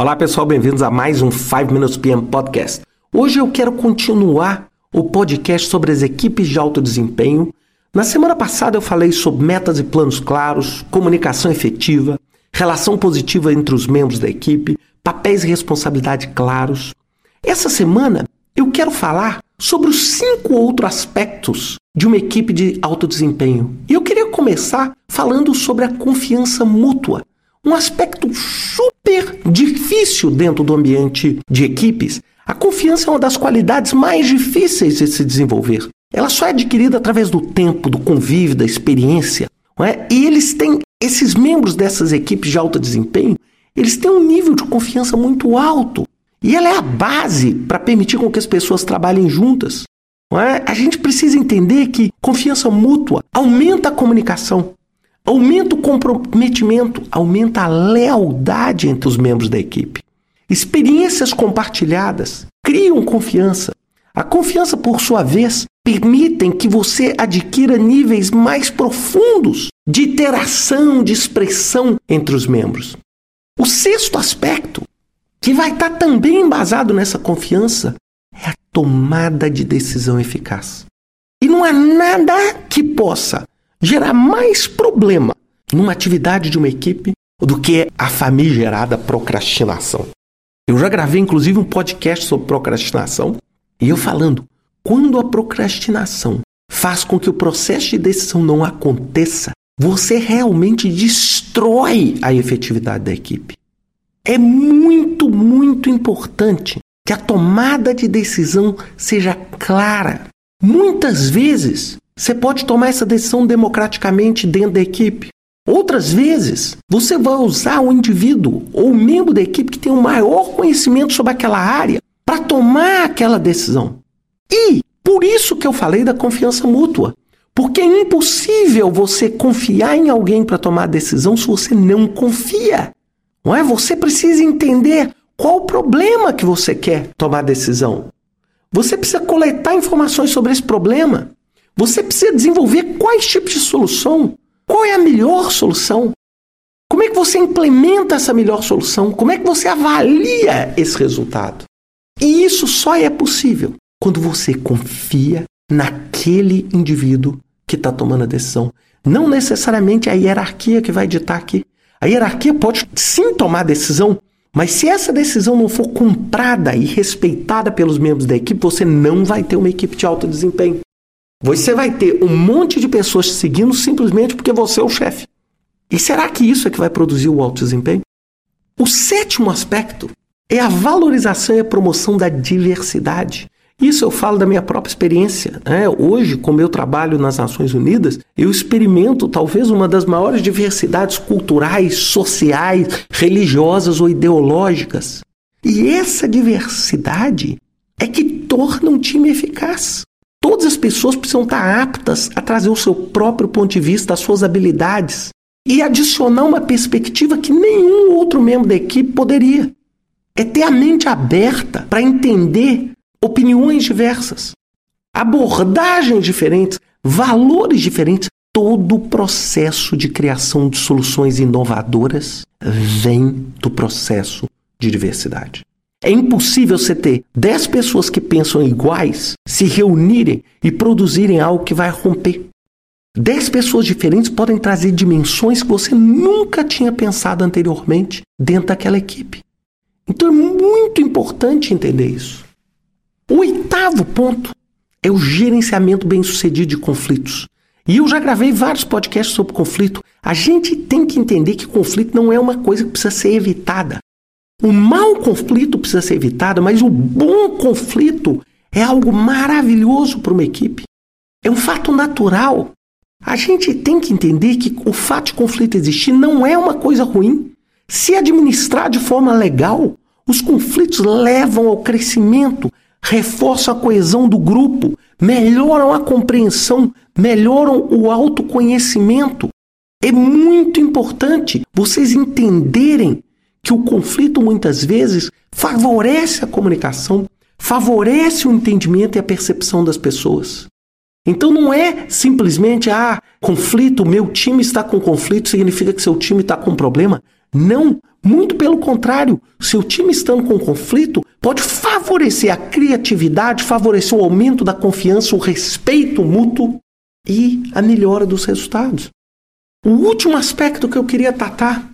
Olá pessoal, bem-vindos a mais um 5 Minutes PM Podcast. Hoje eu quero continuar o podcast sobre as equipes de alto desempenho. Na semana passada eu falei sobre metas e planos claros, comunicação efetiva, relação positiva entre os membros da equipe, papéis e responsabilidade claros. Essa semana eu quero falar sobre os cinco outros aspectos de uma equipe de alto desempenho. E eu queria começar falando sobre a confiança mútua, um aspecto super difícil dentro do ambiente de equipes. A confiança é uma das qualidades mais difíceis de se desenvolver. Ela só é adquirida através do tempo, do convívio, da experiência. É? E eles têm, esses membros dessas equipes de alto desempenho, eles têm um nível de confiança muito alto. E ela é a base para permitir com que as pessoas trabalhem juntas. É? A gente precisa entender que confiança mútua aumenta a comunicação, aumenta o comprometimento, aumenta a lealdade entre os membros da equipe. Experiências compartilhadas criam confiança. A confiança, por sua vez, permitem que você adquira níveis mais profundos de interação, de expressão entre os membros. O sexto aspecto, que vai estar também embasado nessa confiança, é a tomada de decisão eficaz. E não há nada que possa gerar mais problema numa atividade de uma equipe do que a famigerada procrastinação. Eu já gravei inclusive um podcast sobre procrastinação e eu falando, quando a procrastinação faz com que o processo de decisão não aconteça, você realmente destrói a efetividade da equipe. É muito, muito importante que a tomada de decisão seja clara. Muitas vezes você pode tomar essa decisão democraticamente dentro da equipe. Outras vezes, você vai usar o indivíduo ou o membro da equipe que tem o maior conhecimento sobre aquela área para tomar aquela decisão. E por isso que eu falei da confiança mútua. Porque é impossível você confiar em alguém para tomar decisão se você não confia. Não é? Você precisa entender qual o problema que você quer tomar decisão? Você precisa coletar informações sobre esse problema. Você precisa desenvolver quais tipos de solução. Qual é a melhor solução? Como é que você implementa essa melhor solução? Como é que você avalia esse resultado? E isso só é possível quando você confia naquele indivíduo que está tomando a decisão. Não necessariamente a hierarquia que vai ditar aqui. A hierarquia pode sim tomar decisão, mas se essa decisão não for comprada e respeitada pelos membros da equipe, você não vai ter uma equipe de alto desempenho. Você vai ter um monte de pessoas te seguindo simplesmente porque você é o chefe. E será que isso é que vai produzir o alto desempenho? O sétimo aspecto é a valorização e a promoção da diversidade. Isso eu falo da minha própria experiência. Né? Hoje, como eu trabalho nas Nações Unidas, eu experimento talvez uma das maiores diversidades culturais, sociais, religiosas ou ideológicas. E essa diversidade é que torna um time eficaz. Todas as pessoas precisam estar aptas a trazer o seu próprio ponto de vista, as suas habilidades e adicionar uma perspectiva que nenhum outro membro da equipe poderia. É ter a mente aberta para entender opiniões diversas, abordagens diferentes, valores diferentes. Todo o processo de criação de soluções inovadoras vem do processo de diversidade. É impossível você ter 10 pessoas que pensam iguais se reunirem e produzirem algo que vai romper. 10 pessoas diferentes podem trazer dimensões que você nunca tinha pensado anteriormente dentro daquela equipe. Então é muito importante entender isso. O oitavo ponto é o gerenciamento bem-sucedido de conflitos. E eu já gravei vários podcasts sobre conflito. A gente tem que entender que conflito não é uma coisa que precisa ser evitada. O mau conflito precisa ser evitado, mas o bom conflito é algo maravilhoso para uma equipe. É um fato natural. A gente tem que entender que o fato de conflito existir não é uma coisa ruim. Se administrar de forma legal, os conflitos levam ao crescimento, reforçam a coesão do grupo, melhoram a compreensão, melhoram o autoconhecimento. É muito importante vocês entenderem que o conflito muitas vezes favorece a comunicação, favorece o entendimento e a percepção das pessoas. Então não é simplesmente, ah, conflito, meu time está com conflito, significa que seu time está com problema. Não, Muito pelo contrário, seu time estando com conflito pode favorecer a criatividade, favorecer o aumento da confiança, o respeito mútuo e a melhora dos resultados. O último aspecto que eu queria tratar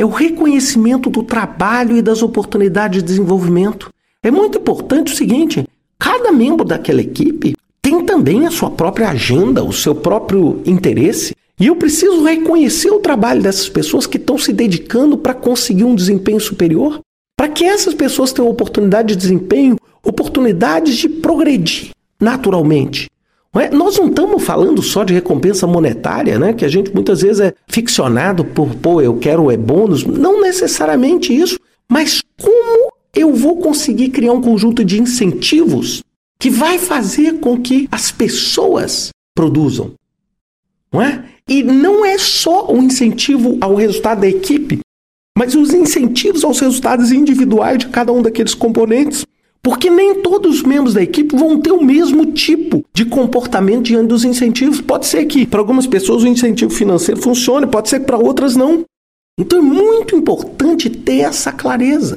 é o reconhecimento do trabalho e das oportunidades de desenvolvimento. É muito importante o seguinte: cada membro daquela equipe tem também a sua própria agenda, o seu próprio interesse. E eu preciso reconhecer o trabalho dessas pessoas que estão se dedicando para conseguir um desempenho superior, para que essas pessoas tenham oportunidade de desempenho, oportunidades de progredir naturalmente. É? Nós não estamos falando só de recompensa monetária, né? que a gente muitas vezes é ficcionado por, pô, eu quero é bônus. Não necessariamente isso, mas como eu vou conseguir criar um conjunto de incentivos que vai fazer com que as pessoas produzam. Não é? E não é só o incentivo ao resultado da equipe, mas os incentivos aos resultados individuais de cada um daqueles componentes. Porque nem todos os membros da equipe vão ter o mesmo tipo de comportamento diante dos incentivos. Pode ser que para algumas pessoas o incentivo financeiro funcione, pode ser que para outras não. Então é muito importante ter essa clareza.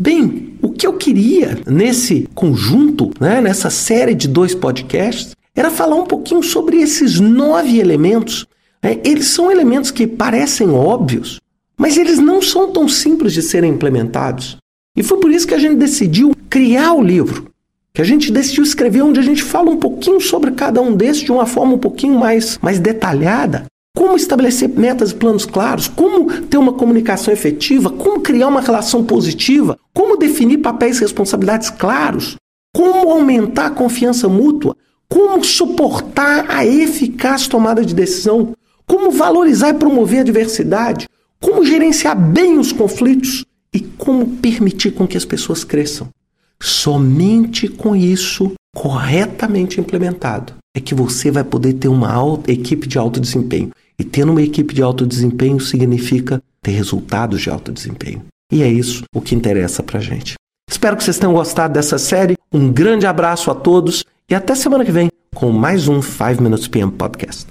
Bem, o que eu queria nesse conjunto, né, nessa série de dois podcasts, era falar um pouquinho sobre esses nove elementos é, eles são elementos que parecem óbvios, mas eles não são tão simples de serem implementados. E foi por isso que a gente decidiu criar o livro, que a gente decidiu escrever onde a gente fala um pouquinho sobre cada um desses de uma forma um pouquinho mais, mais detalhada. Como estabelecer metas e planos claros, como ter uma comunicação efetiva, como criar uma relação positiva, como definir papéis e responsabilidades claros, como aumentar a confiança mútua, como suportar a eficaz tomada de decisão, como valorizar e promover a diversidade, como gerenciar bem os conflitos e como permitir com que as pessoas cresçam. Somente com isso corretamente implementado é que você vai poder ter uma alta, equipe de alto desempenho. E tendo uma equipe de alto desempenho significa ter resultados de alto desempenho. E é isso o que interessa pra gente. Espero que vocês tenham gostado dessa série. Um grande abraço a todos e até semana que vem com mais um 5 Minutes PM Podcast.